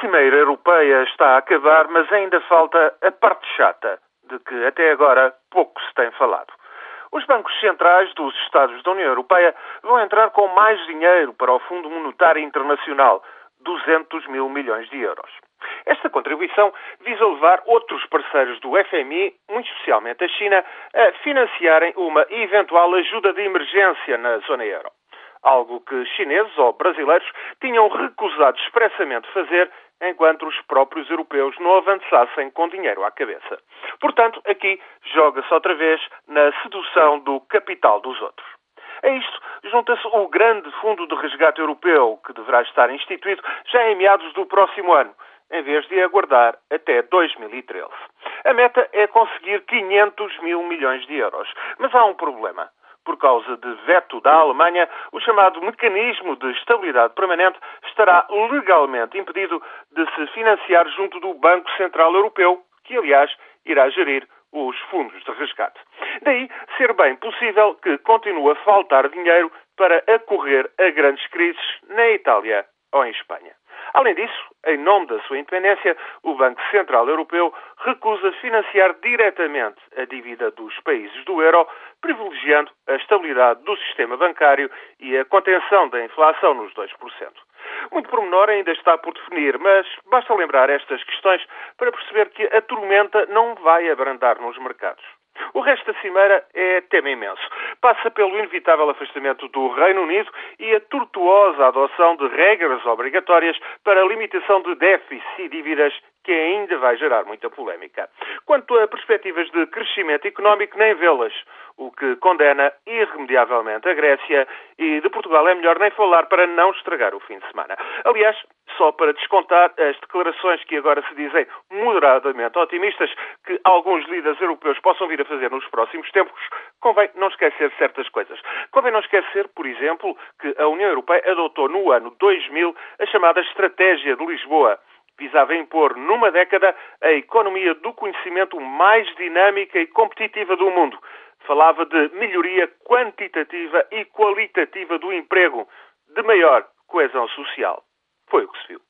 Cimeira Europeia está a acabar, mas ainda falta a parte chata, de que até agora pouco se tem falado. Os bancos centrais dos Estados da União Europeia vão entrar com mais dinheiro para o Fundo Monetário Internacional, 200 mil milhões de euros. Esta contribuição visa levar outros parceiros do FMI, muito especialmente a China, a financiarem uma eventual ajuda de emergência na zona euro. Algo que chineses ou brasileiros tinham recusado expressamente fazer enquanto os próprios europeus não avançassem com dinheiro à cabeça. Portanto, aqui joga-se outra vez na sedução do capital dos outros. A isto junta-se o grande fundo de resgate europeu, que deverá estar instituído já em meados do próximo ano, em vez de aguardar até 2013. A meta é conseguir 500 mil milhões de euros. Mas há um problema. Por causa de veto da Alemanha, o chamado mecanismo de estabilidade permanente estará legalmente impedido de se financiar junto do Banco Central Europeu, que, aliás, irá gerir os fundos de resgate. Daí ser bem possível que continue a faltar dinheiro para acorrer a grandes crises na Itália ou em Espanha. Além disso, em nome da sua independência, o Banco Central Europeu recusa financiar diretamente a dívida dos países do euro, privilegiando a estabilidade do sistema bancário e a contenção da inflação nos 2%. Muito pormenor ainda está por definir, mas basta lembrar estas questões para perceber que a tormenta não vai abrandar nos mercados. O resto da cimeira é tema imenso. Passa pelo inevitável afastamento do Reino Unido e a tortuosa adoção de regras obrigatórias para a limitação de déficits e dívidas que ainda vai gerar muita polémica. Quanto a perspectivas de crescimento económico, nem vê-las, o que condena irremediavelmente a Grécia e de Portugal é melhor nem falar para não estragar o fim de semana. Aliás, só para descontar as declarações que agora se dizem moderadamente otimistas que alguns líderes europeus possam vir a fazer nos próximos tempos, convém não esquecer certas coisas. Convém não esquecer, por exemplo, que a União Europeia adotou no ano 2000 a chamada Estratégia de Lisboa visava impor numa década a economia do conhecimento mais dinâmica e competitiva do mundo. Falava de melhoria quantitativa e qualitativa do emprego, de maior coesão social. Foi o que se viu.